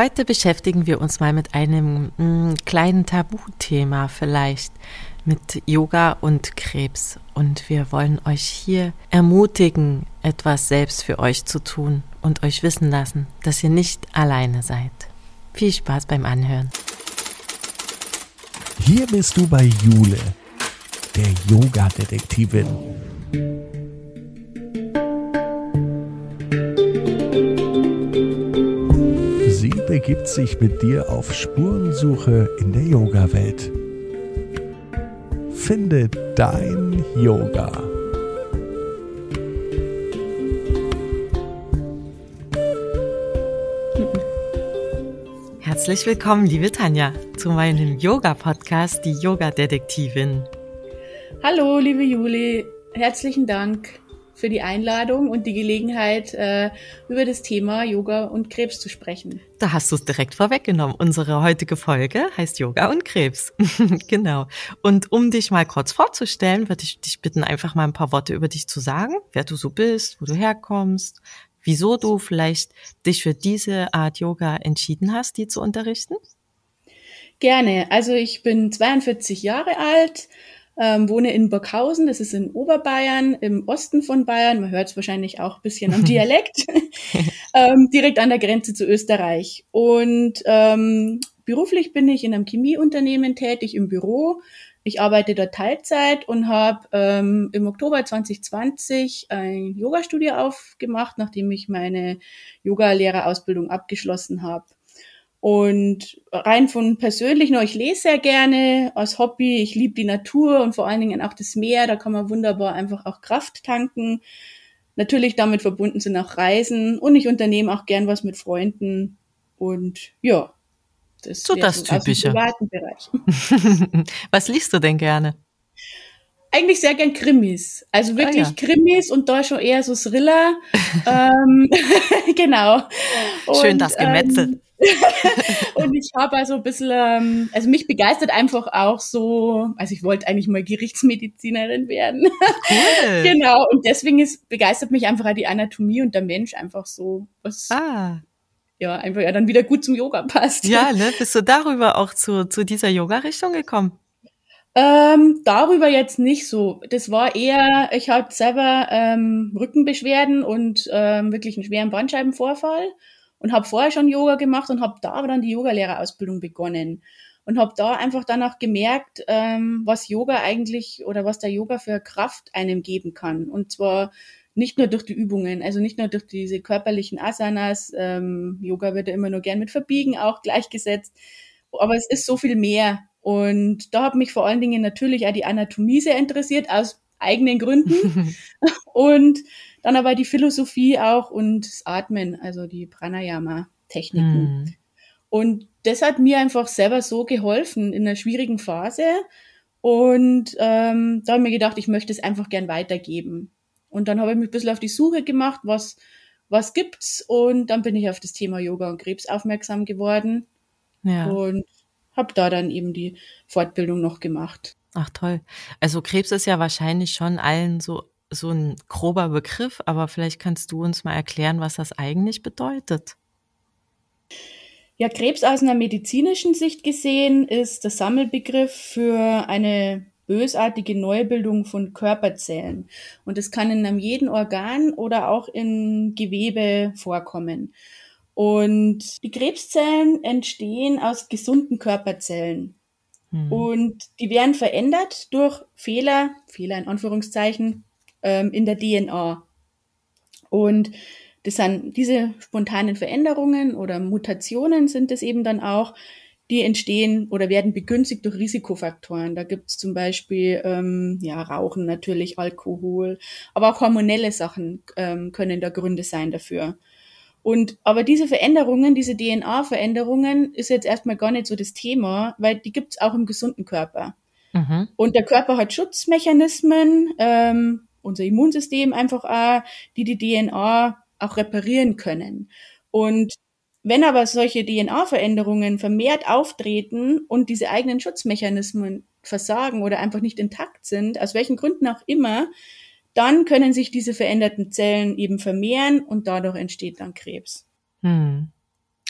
Heute beschäftigen wir uns mal mit einem mh, mm, kleinen Tabuthema vielleicht, mit Yoga und Krebs. Und wir wollen euch hier ermutigen, etwas selbst für euch zu tun und euch wissen lassen, dass ihr nicht alleine seid. Viel Spaß beim Anhören. Hier bist du bei Jule, der Yoga-Detektivin. Begibt sich mit dir auf Spurensuche in der Yoga-Welt. Finde dein Yoga. Herzlich willkommen, liebe Tanja, zu meinem Yoga-Podcast, die Yoga-Detektivin. Hallo, liebe Juli, herzlichen Dank für die Einladung und die Gelegenheit, äh, über das Thema Yoga und Krebs zu sprechen. Da hast du es direkt vorweggenommen. Unsere heutige Folge heißt Yoga und Krebs. genau. Und um dich mal kurz vorzustellen, würde ich dich bitten, einfach mal ein paar Worte über dich zu sagen, wer du so bist, wo du herkommst, wieso du vielleicht dich für diese Art Yoga entschieden hast, die zu unterrichten. Gerne. Also ich bin 42 Jahre alt, ähm, wohne in Burghausen, das ist in Oberbayern, im Osten von Bayern. Man hört es wahrscheinlich auch ein bisschen am Dialekt, ähm, direkt an der Grenze zu Österreich. Und ähm, beruflich bin ich in einem Chemieunternehmen tätig im Büro. Ich arbeite dort Teilzeit und habe ähm, im Oktober 2020 ein Yoga-Studio aufgemacht, nachdem ich meine Yoga-Lehrerausbildung abgeschlossen habe. Und rein von persönlich noch, ich lese sehr gerne als Hobby. Ich liebe die Natur und vor allen Dingen auch das Meer. Da kann man wunderbar einfach auch Kraft tanken. Natürlich damit verbunden sind auch Reisen und ich unternehme auch gern was mit Freunden. Und ja, das so das Typische. privaten Bereich. was liest du denn gerne? Eigentlich sehr gern Krimis. Also wirklich ah, ja. Krimis und da schon eher so Thriller. ähm, genau. Schön und, das Gemetzel. Ähm, und ich habe also ein bisschen, ähm, also mich begeistert einfach auch so, also ich wollte eigentlich mal Gerichtsmedizinerin werden. Cool. genau. Und deswegen ist, begeistert mich einfach auch die Anatomie und der Mensch einfach so, was ah. ja einfach ja dann wieder gut zum Yoga passt. Ja, ne? Bist du darüber auch zu, zu dieser Yoga-Richtung gekommen? Ähm, darüber jetzt nicht so. Das war eher, ich hatte selber ähm, Rückenbeschwerden und ähm, wirklich einen schweren Bandscheibenvorfall und habe vorher schon Yoga gemacht und habe da aber dann die Yogalehrerausbildung begonnen und habe da einfach dann auch gemerkt, ähm, was Yoga eigentlich oder was der Yoga für Kraft einem geben kann. Und zwar nicht nur durch die Übungen, also nicht nur durch diese körperlichen Asanas. Ähm, Yoga wird ja immer nur gern mit Verbiegen auch gleichgesetzt, aber es ist so viel mehr. Und da hat mich vor allen Dingen natürlich auch die Anatomie sehr interessiert, aus eigenen Gründen. und dann aber die Philosophie auch und das Atmen, also die Pranayama-Techniken. Mhm. Und das hat mir einfach selber so geholfen in einer schwierigen Phase. Und ähm, da habe ich mir gedacht, ich möchte es einfach gern weitergeben. Und dann habe ich mich ein bisschen auf die Suche gemacht, was, was gibt's? Und dann bin ich auf das Thema Yoga und Krebs aufmerksam geworden. Ja. Und habe da dann eben die Fortbildung noch gemacht. Ach toll. Also Krebs ist ja wahrscheinlich schon allen so so ein grober Begriff, aber vielleicht kannst du uns mal erklären, was das eigentlich bedeutet. Ja, Krebs aus einer medizinischen Sicht gesehen ist der Sammelbegriff für eine bösartige Neubildung von Körperzellen. Und es kann in einem jeden Organ oder auch in Gewebe vorkommen. Und die Krebszellen entstehen aus gesunden Körperzellen. Hm. Und die werden verändert durch Fehler, Fehler in Anführungszeichen, ähm, in der DNA. Und das sind diese spontanen Veränderungen oder Mutationen sind es eben dann auch, die entstehen oder werden begünstigt durch Risikofaktoren. Da gibt es zum Beispiel ähm, ja, Rauchen natürlich, Alkohol, aber auch hormonelle Sachen ähm, können da Gründe sein dafür. Und aber diese Veränderungen, diese DNA-Veränderungen, ist jetzt erstmal gar nicht so das Thema, weil die gibt es auch im gesunden Körper. Mhm. Und der Körper hat Schutzmechanismen, ähm, unser Immunsystem einfach auch, die die DNA auch reparieren können. Und wenn aber solche DNA-Veränderungen vermehrt auftreten und diese eigenen Schutzmechanismen versagen oder einfach nicht intakt sind, aus welchen Gründen auch immer, dann können sich diese veränderten Zellen eben vermehren und dadurch entsteht dann Krebs. Hm.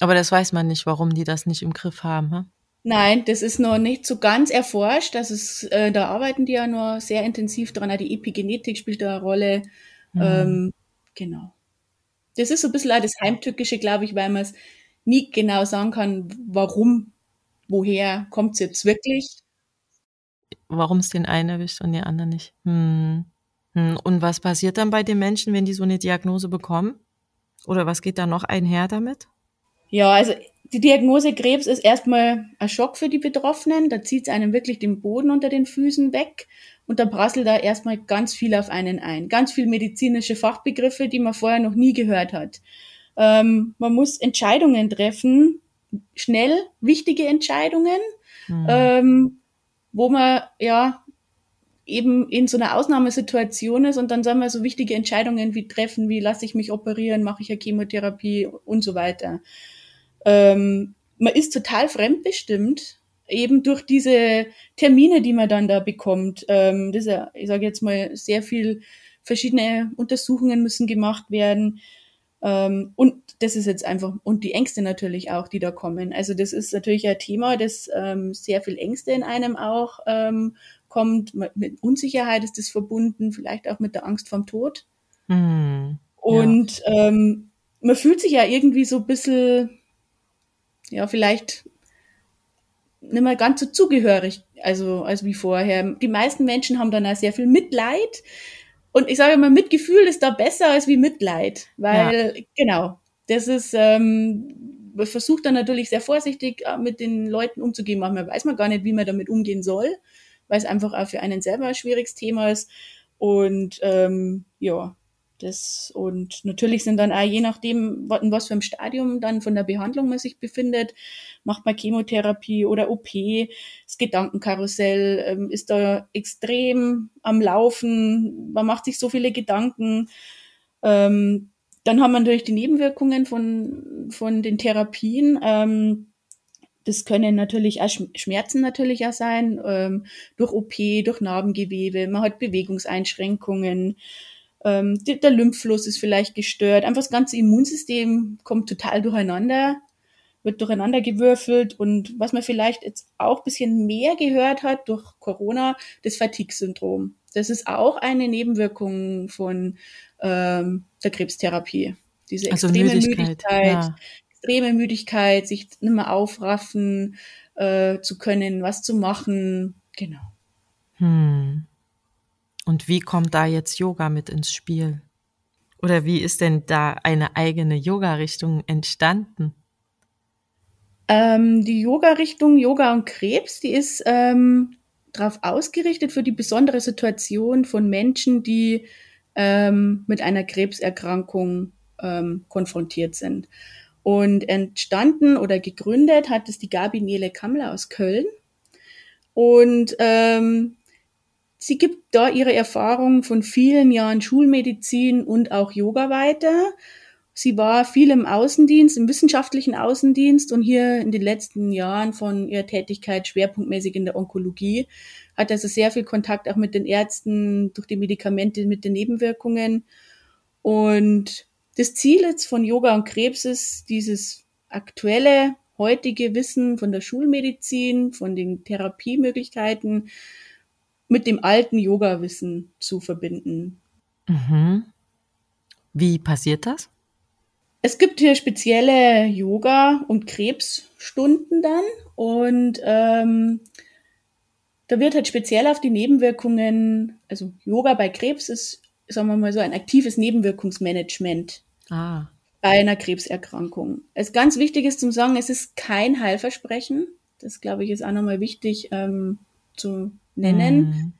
Aber das weiß man nicht, warum die das nicht im Griff haben. Hm? Nein, das ist noch nicht so ganz erforscht. Das ist, äh, da arbeiten die ja nur sehr intensiv dran. Die Epigenetik spielt da eine Rolle. Mhm. Ähm, genau. Das ist so ein bisschen auch das Heimtückische, glaube ich, weil man es nie genau sagen kann, warum, woher kommt es jetzt wirklich. Warum es den einen erwischt und den anderen nicht. Hm. Hm. Und was passiert dann bei den Menschen, wenn die so eine Diagnose bekommen? Oder was geht da noch einher damit? Ja, also die Diagnose Krebs ist erstmal ein Schock für die Betroffenen. Da zieht es einem wirklich den Boden unter den Füßen weg. Und da prasselt da erstmal ganz viel auf einen ein. Ganz viel medizinische Fachbegriffe, die man vorher noch nie gehört hat. Ähm, man muss Entscheidungen treffen, schnell wichtige Entscheidungen, mhm. ähm, wo man ja eben in so einer Ausnahmesituation ist und dann soll man so wichtige Entscheidungen wie treffen, wie lasse ich mich operieren, mache ich eine Chemotherapie und so weiter. Ähm, man ist total fremdbestimmt, eben durch diese Termine, die man dann da bekommt. Ähm, das ist ja, ich sage jetzt mal, sehr viel verschiedene Untersuchungen müssen gemacht werden. Ähm, und das ist jetzt einfach, und die Ängste natürlich auch, die da kommen. Also das ist natürlich ein Thema, das ähm, sehr viel Ängste in einem auch ähm, kommt. Mit Unsicherheit ist das verbunden, vielleicht auch mit der Angst vom Tod. Hm, und ja. ähm, man fühlt sich ja irgendwie so ein bisschen ja, vielleicht nicht mehr ganz so zugehörig, also als wie vorher. Die meisten Menschen haben dann auch sehr viel Mitleid. Und ich sage immer, Mitgefühl ist da besser als wie Mitleid, weil, ja. genau, das ist, ähm, man versucht dann natürlich sehr vorsichtig äh, mit den Leuten umzugehen. Manchmal weiß man gar nicht, wie man damit umgehen soll, weil es einfach auch für einen selber ein schwieriges Thema ist. Und ähm, ja, das, und natürlich sind dann auch je nachdem, in was für einem Stadium dann von der Behandlung man sich befindet, macht man Chemotherapie oder OP, das Gedankenkarussell ähm, ist da extrem am Laufen, man macht sich so viele Gedanken. Ähm, dann haben wir natürlich die Nebenwirkungen von, von den Therapien. Ähm, das können natürlich auch Schmerzen natürlich auch sein, ähm, durch OP, durch Narbengewebe, man hat Bewegungseinschränkungen, ähm, der Lymphfluss ist vielleicht gestört, einfach das ganze Immunsystem kommt total durcheinander, wird durcheinander gewürfelt und was man vielleicht jetzt auch bisschen mehr gehört hat durch Corona, das Fatigue-Syndrom. Das ist auch eine Nebenwirkung von ähm, der Krebstherapie. Diese also extreme Müdigkeit, Müdigkeit ja. extreme Müdigkeit, sich nicht mehr aufraffen äh, zu können, was zu machen. Genau. Hm. Und wie kommt da jetzt Yoga mit ins Spiel? Oder wie ist denn da eine eigene Yoga-Richtung entstanden? Ähm, die Yoga-Richtung Yoga und Krebs, die ist ähm, darauf ausgerichtet für die besondere Situation von Menschen, die ähm, mit einer Krebserkrankung ähm, konfrontiert sind. Und entstanden oder gegründet hat es die Gabi Nele Kammler aus Köln. Und ähm, Sie gibt da ihre Erfahrungen von vielen Jahren Schulmedizin und auch Yoga weiter. Sie war viel im Außendienst, im wissenschaftlichen Außendienst und hier in den letzten Jahren von ihrer Tätigkeit schwerpunktmäßig in der Onkologie. Hat also sehr viel Kontakt auch mit den Ärzten durch die Medikamente mit den Nebenwirkungen. Und das Ziel jetzt von Yoga und Krebs ist, dieses aktuelle, heutige Wissen von der Schulmedizin, von den Therapiemöglichkeiten mit dem alten Yoga-Wissen zu verbinden. Mhm. Wie passiert das? Es gibt hier spezielle Yoga- und Krebsstunden dann und ähm, da wird halt speziell auf die Nebenwirkungen, also Yoga bei Krebs ist, sagen wir mal so, ein aktives Nebenwirkungsmanagement ah. bei einer Krebserkrankung. Es ist ganz wichtig ist zum sagen, es ist kein Heilversprechen. Das glaube ich ist auch nochmal wichtig ähm, zu nennen. Mhm.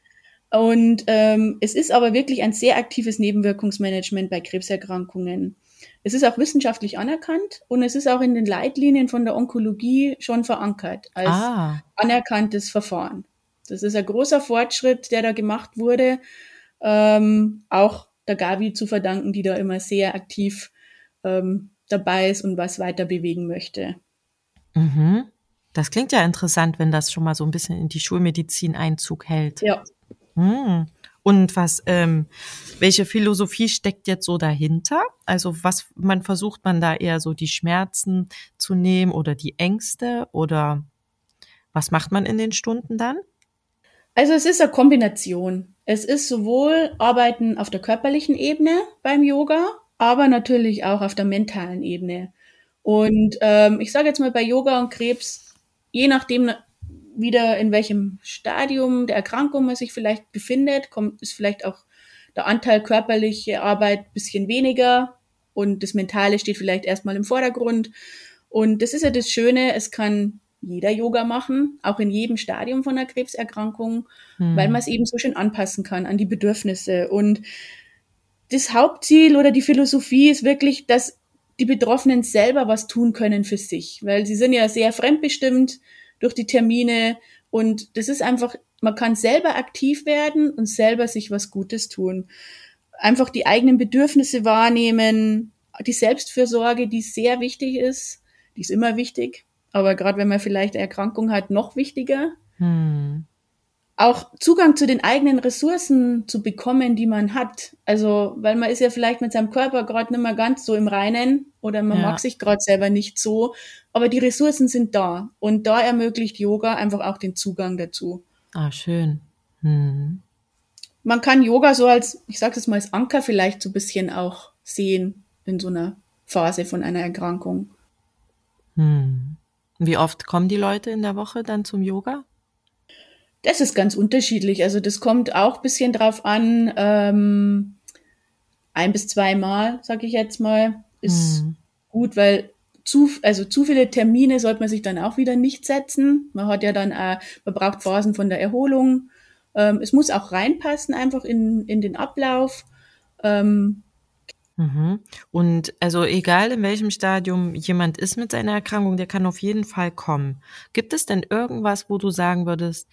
Und ähm, es ist aber wirklich ein sehr aktives Nebenwirkungsmanagement bei Krebserkrankungen. Es ist auch wissenschaftlich anerkannt und es ist auch in den Leitlinien von der Onkologie schon verankert als ah. anerkanntes Verfahren. Das ist ein großer Fortschritt, der da gemacht wurde, ähm, auch der Gavi zu verdanken, die da immer sehr aktiv ähm, dabei ist und was weiter bewegen möchte. Mhm. Das klingt ja interessant, wenn das schon mal so ein bisschen in die Schulmedizin Einzug hält. Ja. Hm. Und was, ähm, welche Philosophie steckt jetzt so dahinter? Also was man versucht man da eher so die Schmerzen zu nehmen oder die Ängste oder was macht man in den Stunden dann? Also es ist eine Kombination. Es ist sowohl Arbeiten auf der körperlichen Ebene beim Yoga, aber natürlich auch auf der mentalen Ebene. Und ähm, ich sage jetzt mal bei Yoga und Krebs, je nachdem wieder in welchem Stadium der Erkrankung man sich vielleicht befindet, kommt ist vielleicht auch der Anteil körperliche Arbeit bisschen weniger und das Mentale steht vielleicht erstmal im Vordergrund. Und das ist ja das Schöne, es kann jeder Yoga machen, auch in jedem Stadium von einer Krebserkrankung, hm. weil man es eben so schön anpassen kann an die Bedürfnisse. Und das Hauptziel oder die Philosophie ist wirklich, dass die Betroffenen selber was tun können für sich, weil sie sind ja sehr fremdbestimmt durch die Termine und das ist einfach, man kann selber aktiv werden und selber sich was Gutes tun. Einfach die eigenen Bedürfnisse wahrnehmen, die Selbstfürsorge, die sehr wichtig ist, die ist immer wichtig, aber gerade wenn man vielleicht eine Erkrankung hat, noch wichtiger. Hm. Auch Zugang zu den eigenen Ressourcen zu bekommen, die man hat. Also, weil man ist ja vielleicht mit seinem Körper gerade nicht mehr ganz so im Reinen oder man ja. mag sich gerade selber nicht so, aber die Ressourcen sind da und da ermöglicht Yoga einfach auch den Zugang dazu. Ah, schön. Hm. Man kann Yoga so als, ich sage es mal als Anker vielleicht so ein bisschen auch sehen in so einer Phase von einer Erkrankung. Hm. Wie oft kommen die Leute in der Woche dann zum Yoga? Das ist ganz unterschiedlich. Also das kommt auch ein bisschen drauf an. Ähm, ein bis zweimal, sage ich jetzt mal, ist hm. gut, weil zu, also zu viele Termine sollte man sich dann auch wieder nicht setzen. Man hat ja dann, äh, man braucht Phasen von der Erholung. Ähm, es muss auch reinpassen einfach in, in den Ablauf. Ähm, Mhm. Und also egal in welchem Stadium jemand ist mit seiner Erkrankung, der kann auf jeden Fall kommen. Gibt es denn irgendwas, wo du sagen würdest,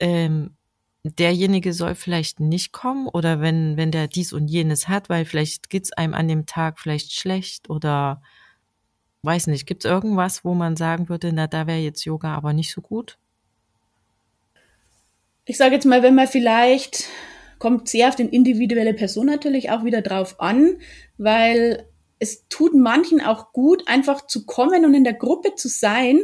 ähm, derjenige soll vielleicht nicht kommen oder wenn, wenn der dies und jenes hat, weil vielleicht geht's einem an dem Tag vielleicht schlecht oder weiß nicht, gibt's irgendwas, wo man sagen würde, na, da wäre jetzt Yoga aber nicht so gut? Ich sage jetzt mal, wenn man vielleicht kommt sehr auf den individuelle Person natürlich auch wieder drauf an, weil es tut manchen auch gut, einfach zu kommen und in der Gruppe zu sein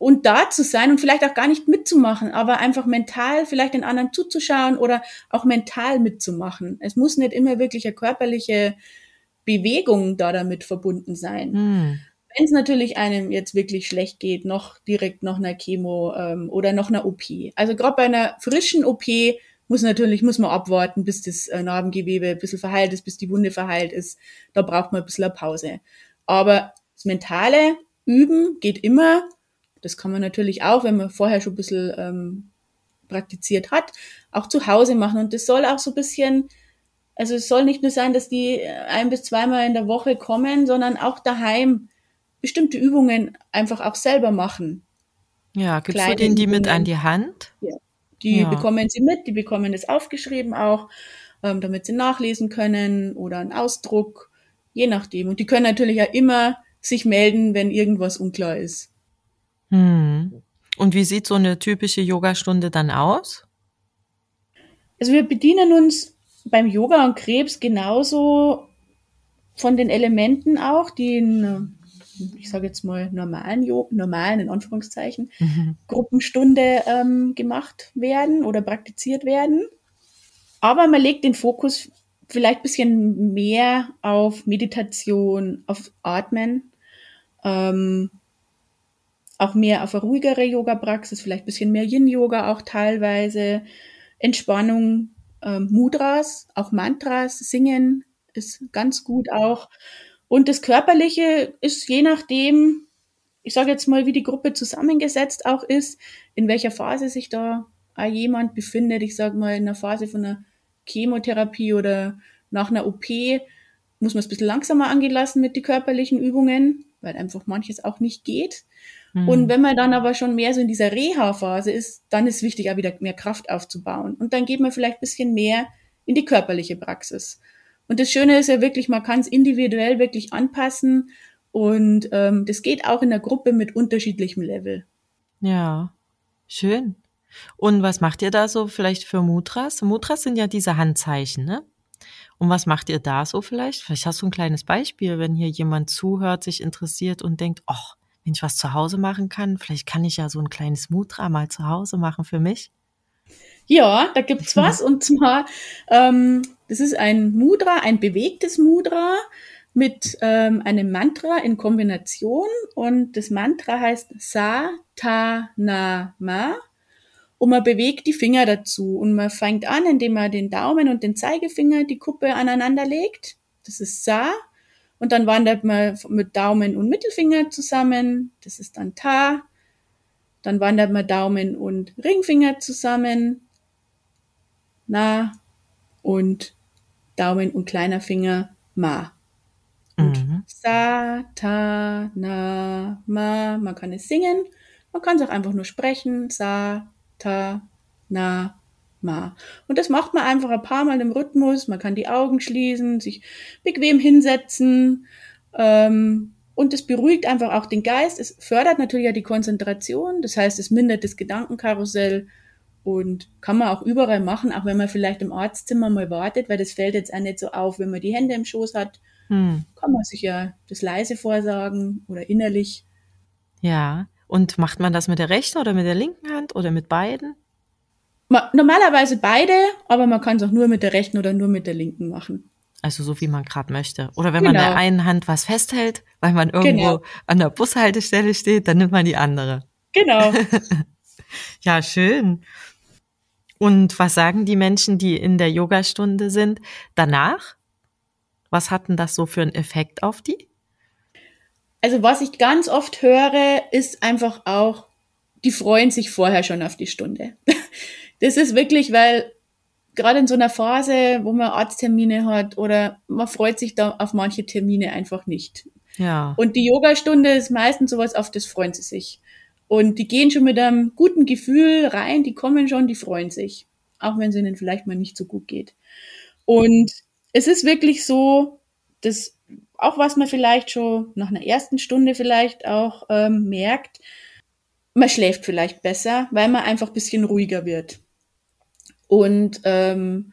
und da zu sein und vielleicht auch gar nicht mitzumachen, aber einfach mental vielleicht den anderen zuzuschauen oder auch mental mitzumachen. Es muss nicht immer wirklich eine körperliche Bewegung da damit verbunden sein. Hm. Wenn es natürlich einem jetzt wirklich schlecht geht, noch direkt noch einer Chemo ähm, oder noch einer OP. Also gerade bei einer frischen OP muss natürlich, muss man abwarten, bis das äh, Narbengewebe ein bisschen verheilt ist, bis die Wunde verheilt ist. Da braucht man ein bisschen eine Pause. Aber das mentale Üben geht immer. Das kann man natürlich auch, wenn man vorher schon ein bisschen ähm, praktiziert hat, auch zu Hause machen. Und das soll auch so ein bisschen, also es soll nicht nur sein, dass die äh, ein bis zweimal in der Woche kommen, sondern auch daheim bestimmte Übungen einfach auch selber machen. Ja, gibst Kleine du denen die Übungen. mit an die Hand? Ja. Die ja. bekommen sie mit, die bekommen es aufgeschrieben auch, ähm, damit sie nachlesen können oder einen Ausdruck, je nachdem. Und die können natürlich ja immer sich melden, wenn irgendwas unklar ist. Hm. Und wie sieht so eine typische Yogastunde dann aus? Also wir bedienen uns beim Yoga und Krebs genauso von den Elementen auch, die in ich sage jetzt mal, normalen, normalen, in Anführungszeichen, mhm. Gruppenstunde ähm, gemacht werden oder praktiziert werden. Aber man legt den Fokus vielleicht ein bisschen mehr auf Meditation, auf Atmen, ähm, auch mehr auf eine ruhigere Yoga-Praxis, vielleicht ein bisschen mehr Yin-Yoga auch teilweise, Entspannung, ähm, Mudras, auch Mantras, Singen ist ganz gut auch. Und das Körperliche ist je nachdem, ich sage jetzt mal, wie die Gruppe zusammengesetzt auch ist, in welcher Phase sich da jemand befindet. Ich sage mal, in einer Phase von einer Chemotherapie oder nach einer OP muss man es ein bisschen langsamer angehen lassen mit den körperlichen Übungen, weil einfach manches auch nicht geht. Mhm. Und wenn man dann aber schon mehr so in dieser Reha-Phase ist, dann ist wichtig, auch wieder mehr Kraft aufzubauen. Und dann geht man vielleicht ein bisschen mehr in die körperliche Praxis. Und das Schöne ist ja wirklich, man kann es individuell wirklich anpassen und ähm, das geht auch in der Gruppe mit unterschiedlichem Level. Ja, schön. Und was macht ihr da so vielleicht für Mudras? Mudras sind ja diese Handzeichen, ne? Und was macht ihr da so vielleicht? Vielleicht hast du ein kleines Beispiel, wenn hier jemand zuhört, sich interessiert und denkt, ach, wenn ich was zu Hause machen kann, vielleicht kann ich ja so ein kleines Mudra mal zu Hause machen für mich. Ja, da gibt's was. und zwar, ähm, das ist ein Mudra, ein bewegtes Mudra mit ähm, einem Mantra in Kombination. Und das Mantra heißt Sa Ta Na Ma. Und man bewegt die Finger dazu. Und man fängt an, indem man den Daumen und den Zeigefinger, die Kuppe aneinander legt. Das ist Sa. Und dann wandert man mit Daumen und Mittelfinger zusammen. Das ist dann Ta. Dann wandert man Daumen und Ringfinger zusammen. Na. Und Daumen und kleiner Finger Ma. Und mhm. Sa, Ta, Na, Ma. Man kann es singen. Man kann es auch einfach nur sprechen. Sa, Ta, Na, Ma. Und das macht man einfach ein paar Mal im Rhythmus. Man kann die Augen schließen, sich bequem hinsetzen. Ähm, und es beruhigt einfach auch den Geist. Es fördert natürlich ja die Konzentration. Das heißt, es mindert das Gedankenkarussell und kann man auch überall machen, auch wenn man vielleicht im Arztzimmer mal wartet, weil das fällt jetzt auch nicht so auf, wenn man die Hände im Schoß hat. Hm. Kann man sich ja das leise vorsagen oder innerlich. Ja. Und macht man das mit der rechten oder mit der linken Hand oder mit beiden? Normalerweise beide, aber man kann es auch nur mit der rechten oder nur mit der linken machen. Also so wie man gerade möchte. Oder wenn genau. man der einen Hand was festhält, weil man irgendwo genau. an der Bushaltestelle steht, dann nimmt man die andere. Genau. ja, schön. Und was sagen die Menschen, die in der Yogastunde sind, danach? Was hatten das so für einen Effekt auf die? Also was ich ganz oft höre, ist einfach auch, die freuen sich vorher schon auf die Stunde. Das ist wirklich, weil gerade in so einer Phase, wo man Arzttermine hat oder man freut sich da auf manche Termine einfach nicht. Ja. Und die Yogastunde ist meistens sowas, auf das freuen sie sich. Und die gehen schon mit einem guten Gefühl rein, die kommen schon, die freuen sich. Auch wenn es ihnen vielleicht mal nicht so gut geht. Und es ist wirklich so, dass auch was man vielleicht schon nach einer ersten Stunde vielleicht auch ähm, merkt, man schläft vielleicht besser, weil man einfach ein bisschen ruhiger wird. Und ähm,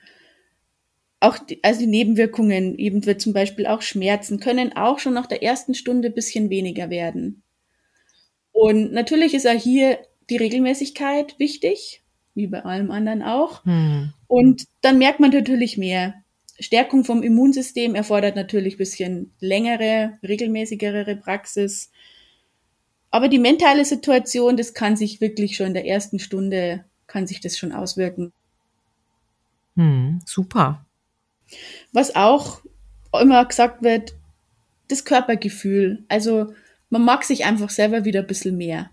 auch die, also die Nebenwirkungen, eben wird zum Beispiel auch Schmerzen, können auch schon nach der ersten Stunde ein bisschen weniger werden. Und natürlich ist auch hier die Regelmäßigkeit wichtig, wie bei allem anderen auch. Hm. Und dann merkt man natürlich mehr. Stärkung vom Immunsystem erfordert natürlich ein bisschen längere, regelmäßigere Praxis. Aber die mentale Situation, das kann sich wirklich schon in der ersten Stunde, kann sich das schon auswirken. Hm, super. Was auch immer gesagt wird, das Körpergefühl. Also man mag sich einfach selber wieder ein bisschen mehr.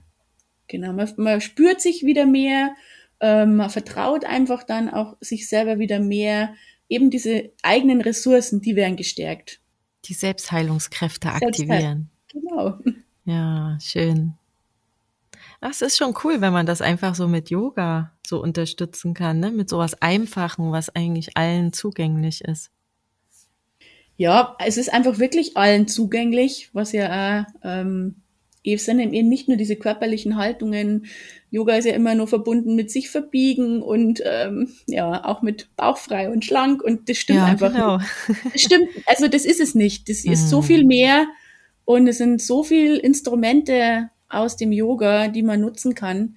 Genau, man, man spürt sich wieder mehr, ähm, man vertraut einfach dann auch sich selber wieder mehr. Eben diese eigenen Ressourcen, die werden gestärkt. Die Selbstheilungskräfte aktivieren. Genau. Ja, schön. Das ist schon cool, wenn man das einfach so mit Yoga so unterstützen kann, ne? mit sowas Einfachen, was eigentlich allen zugänglich ist. Ja, es ist einfach wirklich allen zugänglich, was ja auch, ähm, es sind eben nicht nur diese körperlichen Haltungen. Yoga ist ja immer nur verbunden mit sich verbiegen und ähm, ja auch mit bauchfrei und schlank und das stimmt ja, einfach. Genau. Nicht. Das stimmt, also das ist es nicht. Das ist so mhm. viel mehr und es sind so viele Instrumente aus dem Yoga, die man nutzen kann.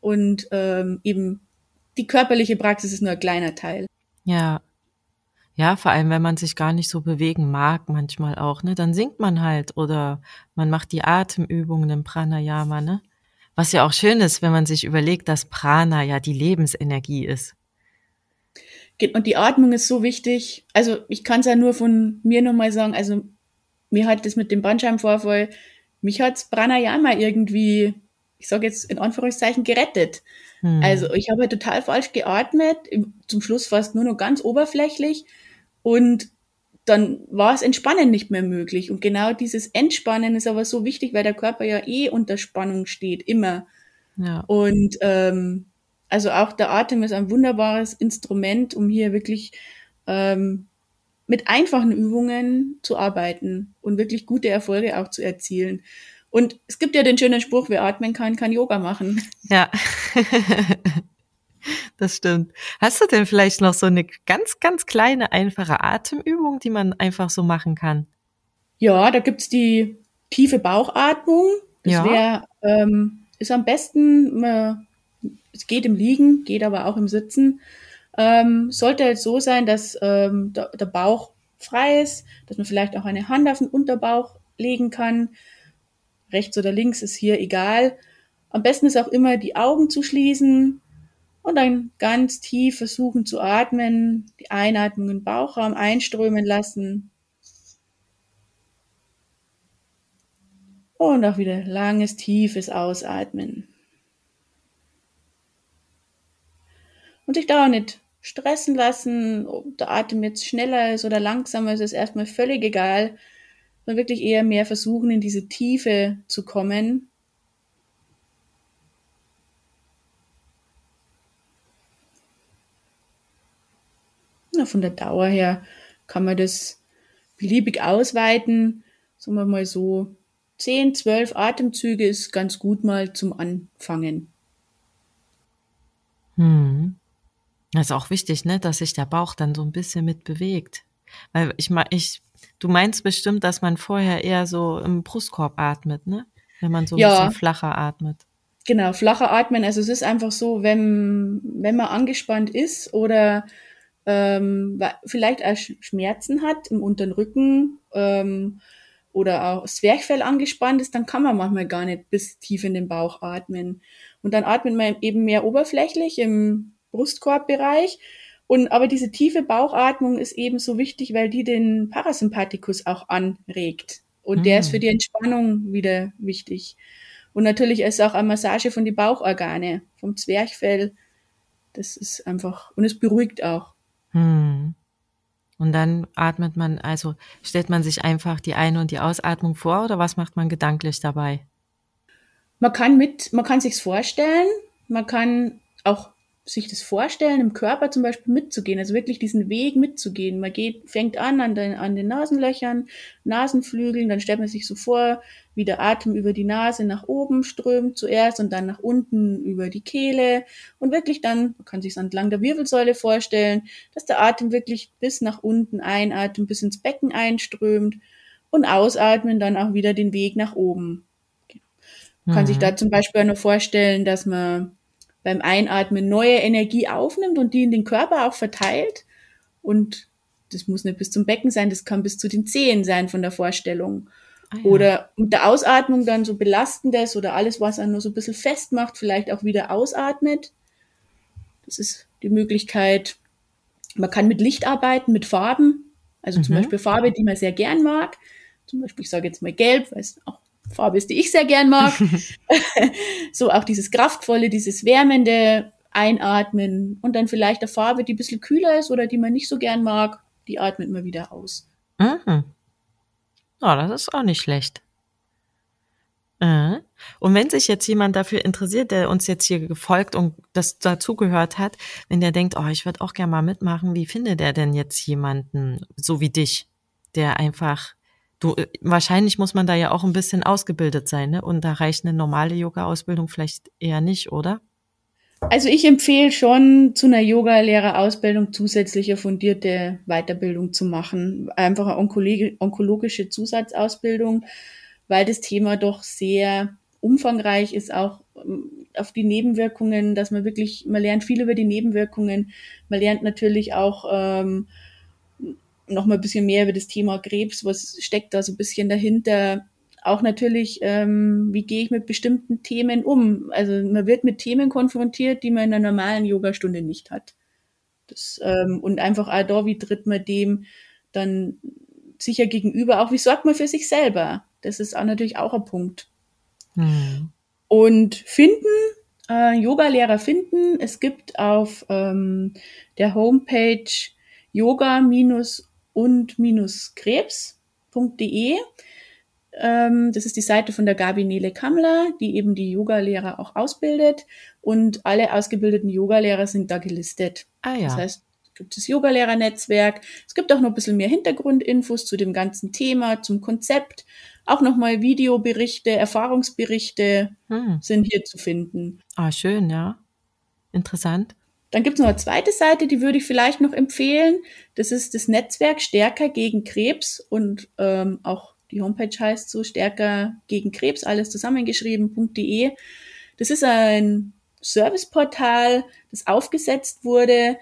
Und ähm, eben die körperliche Praxis ist nur ein kleiner Teil. Ja. Ja, vor allem, wenn man sich gar nicht so bewegen mag, manchmal auch, ne? Dann singt man halt oder man macht die Atemübungen im Pranayama, ne? Was ja auch schön ist, wenn man sich überlegt, dass Prana ja die Lebensenergie ist. Und die Atmung ist so wichtig. Also ich kann es ja nur von mir nochmal sagen, also mir hat das mit dem Bandscheibenvorfall mich hat's Pranayama irgendwie, ich sage jetzt in Anführungszeichen, gerettet. Hm. Also ich habe halt total falsch geatmet, zum Schluss fast nur noch ganz oberflächlich und dann war es Entspannen nicht mehr möglich. Und genau dieses Entspannen ist aber so wichtig, weil der Körper ja eh unter Spannung steht, immer. Ja. Und ähm, also auch der Atem ist ein wunderbares Instrument, um hier wirklich ähm, mit einfachen Übungen zu arbeiten und wirklich gute Erfolge auch zu erzielen. Und es gibt ja den schönen Spruch, wer atmen kann, kann Yoga machen. Ja. Das stimmt. Hast du denn vielleicht noch so eine ganz, ganz kleine, einfache Atemübung, die man einfach so machen kann? Ja, da gibt's die tiefe Bauchatmung. Das Ja. wäre, ähm, ist am besten, man, es geht im Liegen, geht aber auch im Sitzen. Ähm, sollte halt so sein, dass ähm, der, der Bauch frei ist, dass man vielleicht auch eine Hand auf den Unterbauch legen kann. Rechts oder links ist hier egal. Am besten ist auch immer die Augen zu schließen und dann ganz tief versuchen zu atmen, die Einatmung im Bauchraum einströmen lassen und auch wieder langes, tiefes Ausatmen. Und sich da auch nicht stressen lassen, ob der Atem jetzt schneller ist oder langsamer ist, ist erstmal völlig egal. Sondern wirklich eher mehr versuchen, in diese Tiefe zu kommen. Von der Dauer her kann man das beliebig ausweiten. Sagen wir mal so, 10, 12 Atemzüge ist ganz gut mal zum Anfangen. Hm. Das ist auch wichtig, ne, dass sich der Bauch dann so ein bisschen mit bewegt. Weil ich meine, ich, du meinst bestimmt, dass man vorher eher so im Brustkorb atmet, ne? Wenn man so ein Ja. bisschen flacher atmet. Genau, flacher Atmen. Also es ist einfach so, wenn, wenn man angespannt ist oder ähm, vielleicht auch Sch- Schmerzen hat im unteren Rücken ähm, oder auch das Zwerchfell angespannt ist, dann kann man manchmal gar nicht bis tief in den Bauch atmen. Und dann atmet man eben mehr oberflächlich im Brustkorbbereich. Und aber diese tiefe Bauchatmung ist eben so wichtig, weil die den Parasympathikus auch anregt. Und der ist für die Entspannung wieder wichtig. Und natürlich ist auch eine Massage von die Bauchorgane, vom Zwerchfell. Das ist einfach, und es beruhigt auch. Hm. Und dann atmet man, also stellt man sich einfach die Ein- und die Ausatmung vor oder was macht man gedanklich dabei? Man kann mit, man kann sich's vorstellen, man kann auch sich das vorstellen, im Körper zum Beispiel mitzugehen, also wirklich diesen Weg mitzugehen. Man geht, fängt an an den, an den Nasenlöchern, Nasenflügeln, dann stellt man sich so vor, wie der Atem über die Nase nach oben strömt zuerst und dann nach unten über die Kehle und wirklich dann, man kann sich entlang der Wirbelsäule vorstellen, dass der Atem wirklich bis nach unten einatmet, bis ins Becken einströmt und ausatmen dann auch wieder den Weg nach oben. Man kann sich Mhm. da zum Beispiel auch noch vorstellen, dass man beim Einatmen neue Energie aufnimmt und die in den Körper auch verteilt. Und das muss nicht bis zum Becken sein, das kann bis zu den Zehen sein von der Vorstellung. Ah, ja. Oder mit der Ausatmung dann so belastendes oder alles, was einen nur so ein bisschen festmacht, vielleicht auch wieder ausatmet. Das ist die Möglichkeit. Man kann mit Licht arbeiten, mit Farben. Also zum Mhm. Beispiel Farbe, die man sehr gern mag. Zum Beispiel, ich sage jetzt mal gelb, weil es auch Farbe ist, die ich sehr gern mag. so auch dieses kraftvolle, dieses wärmende Einatmen und dann vielleicht eine Farbe, die ein bisschen kühler ist oder die man nicht so gern mag, die atmet man wieder aus. Mhm. Ja, das ist auch nicht schlecht. Äh. Und wenn sich jetzt jemand dafür interessiert, der uns jetzt hier gefolgt und das dazugehört hat, wenn der denkt, oh, ich würde auch gerne mal mitmachen, wie findet er denn jetzt jemanden so wie dich, der einfach, du, äh, wahrscheinlich muss man da ja auch ein bisschen ausgebildet sein, ne? Und da reicht eine normale Yoga-Ausbildung vielleicht eher nicht, oder? Also ich empfehle schon, zu einer Yoga-Lehrerausbildung zusätzliche fundierte Weiterbildung zu machen. Einfach eine onkologi- onkologische Zusatzausbildung, weil das Thema doch sehr umfangreich ist, auch ähm, auf die Nebenwirkungen, dass man wirklich, man lernt viel über die Nebenwirkungen. Man lernt natürlich auch ähm, noch mal ein bisschen mehr über das Thema Krebs, was steckt da so ein bisschen dahinter. Auch natürlich, ähm, wie gehe ich mit bestimmten Themen um? Also man wird mit Themen konfrontiert, die man in einer normalen Yogastunde nicht hat. Das, ähm, und einfach auch da, wie tritt man dem dann sicher gegenüber, auch wie sorgt man für sich selber? Das ist auch natürlich auch ein Punkt. Hm. Und finden, äh, Yoga-Lehrer finden, es gibt auf ähm, der Homepage yoga-und-krebs.de ähm, das ist die Seite von der Gabi Nele Kammler, die eben die Yoga-Lehrer auch ausbildet. Und alle ausgebildeten Yoga-Lehrer sind da gelistet. Ah ja. Das heißt, es gibt das Yoga-Lehrer-Netzwerk. Es gibt auch noch ein bisschen mehr Hintergrundinfos zu dem ganzen Thema, zum Konzept. auch nochmal Videoberichte, Erfahrungsberichte hm. sind hier zu finden. Ah, schön, ja. Interessant. Dann gibt es noch eine zweite Seite, die würde ich vielleicht noch empfehlen. Das ist das Netzwerk Stärker gegen Krebs und ähm, auch die Homepage heißt so Stärker gegen Krebs, alles zusammengeschrieben.de. Das ist ein Serviceportal, das aufgesetzt wurde,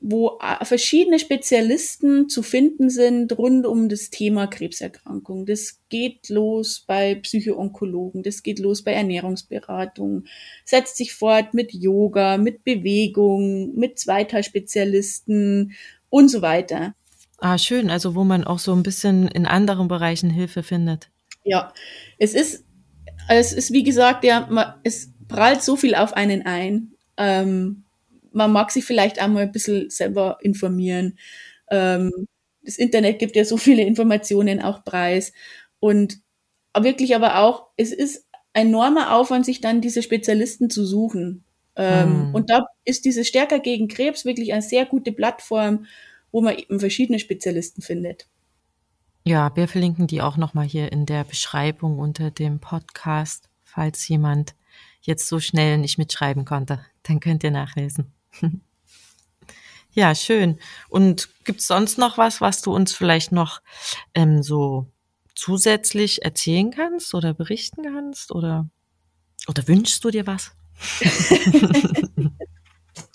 wo äh, verschiedene Spezialisten zu finden sind rund um das Thema Krebserkrankung. Das geht los bei Psychoonkologen, das geht los bei Ernährungsberatung, setzt sich fort mit Yoga, mit Bewegung, mit Zweiteilspezialisten und so weiter. Ah, schön. Also wo man auch so ein bisschen in anderen Bereichen Hilfe findet. Ja, es ist, es ist wie gesagt, ja, es prallt so viel auf einen ein. Ähm, man mag sich vielleicht auch mal ein bisschen selber informieren. Ähm, das Internet gibt ja so viele Informationen auch preis. Und wirklich aber auch, es ist ein enormer Aufwand, sich dann diese Spezialisten zu suchen. Ähm, mhm. Und da ist diese Stärker gegen Krebs wirklich eine sehr gute Plattform, wo man eben verschiedene Spezialisten findet. Ja, wir verlinken die auch nochmal hier in der Beschreibung unter dem Podcast, falls jemand jetzt so schnell nicht mitschreiben konnte. Dann könnt ihr nachlesen. Ja, schön. Und gibt's sonst noch was, was du uns vielleicht noch ähm, so zusätzlich erzählen kannst oder berichten kannst? Oder, oder wünschst du dir was?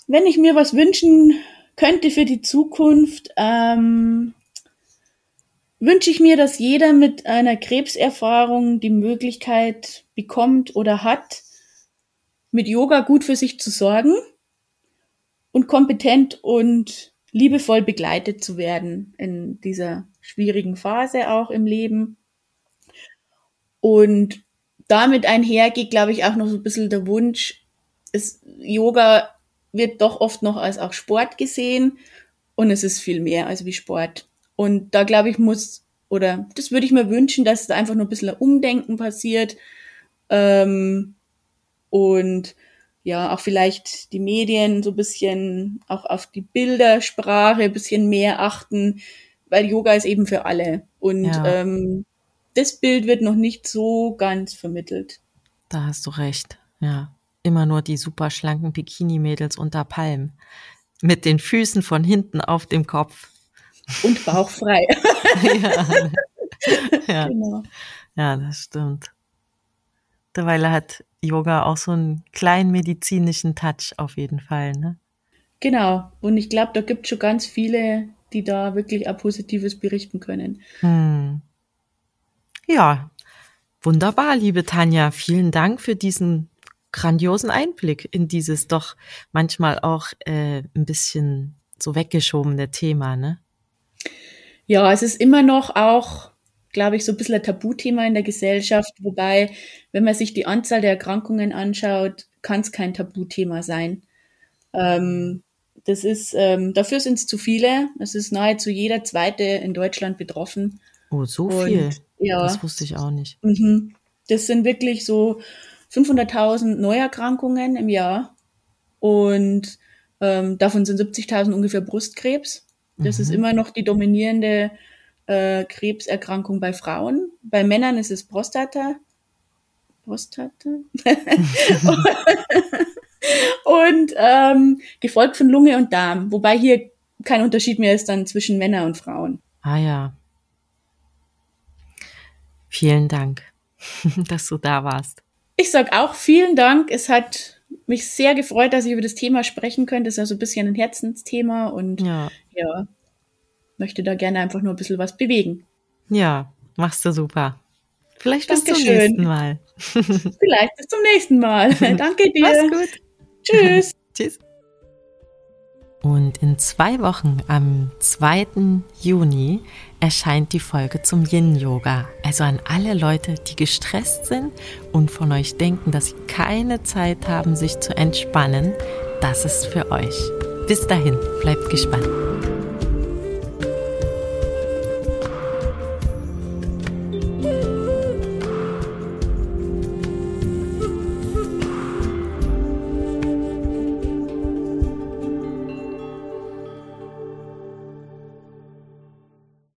Wenn ich mir was wünschen könnte für die Zukunft, ähm, wünsche ich mir, dass jeder mit einer Krebserfahrung die Möglichkeit bekommt oder hat, mit Yoga gut für sich zu sorgen und kompetent und liebevoll begleitet zu werden in dieser schwierigen Phase auch im Leben. Und damit einhergeht, glaube ich, auch noch so ein bisschen der Wunsch, es, Yoga wird doch oft noch als auch Sport gesehen und es ist viel mehr als wie Sport. Und da glaube ich muss, oder das würde ich mir wünschen, dass da einfach nur ein bisschen ein Umdenken passiert ähm, und ja, auch vielleicht die Medien so ein bisschen auch auf die Bildersprache ein bisschen mehr achten, weil Yoga ist eben für alle. Und ja. ähm, das Bild wird noch nicht so ganz vermittelt. Da hast du recht, ja. Immer nur die super schlanken Bikini-Mädels unter Palmen. Mit den Füßen von hinten auf dem Kopf. Und bauchfrei. ja. Ja. Genau. ja, das stimmt. Derweil hat Yoga auch so einen kleinen medizinischen Touch auf jeden Fall, ne? Genau. Und ich glaube, da gibt es schon ganz viele, die da wirklich auch Positives berichten können. Hm. Ja, wunderbar, liebe Tanja. Vielen Dank für diesen grandiosen Einblick in dieses doch manchmal auch äh, ein bisschen so weggeschobene Thema, ne? Ja, es ist immer noch auch glaube ich, so ein bisschen ein Tabuthema in der Gesellschaft. Wobei, wenn man sich die Anzahl der Erkrankungen anschaut, kann es kein Tabuthema sein. Ähm, das ist, ähm, dafür sind es zu viele. Es ist nahezu jeder zweite in Deutschland betroffen. Oh, so Und, viel? Ja. Das wusste ich auch nicht. Mhm. Das sind wirklich so 500.000 Neuerkrankungen im Jahr. Und ähm, davon sind 70.000 ungefähr Brustkrebs. Das mhm. ist immer noch die dominierende äh, Krebserkrankung bei Frauen. Bei Männern ist es Prostata. Prostata? und ähm, gefolgt von Lunge und Darm, wobei hier kein Unterschied mehr ist dann zwischen Männern und Frauen. Ah ja. Vielen Dank, dass du da warst. Ich sag auch vielen Dank. Es hat mich sehr gefreut, dass ich über das Thema sprechen könnte. Es ist ja so ein bisschen ein Herzensthema und ja, ja möchte da gerne einfach nur ein bisschen was bewegen. Ja, machst du super. Vielleicht bis Dankeschön. zum nächsten Mal. Vielleicht bis zum nächsten Mal. Danke dir. Mach's gut. Tschüss. Tschüss. Und in zwei Wochen, am 2. Juni, erscheint die Folge zum Yin-Yoga. Also an alle Leute, die gestresst sind und von euch denken, dass sie keine Zeit haben, sich zu entspannen, das ist für euch. Bis dahin, bleibt gespannt.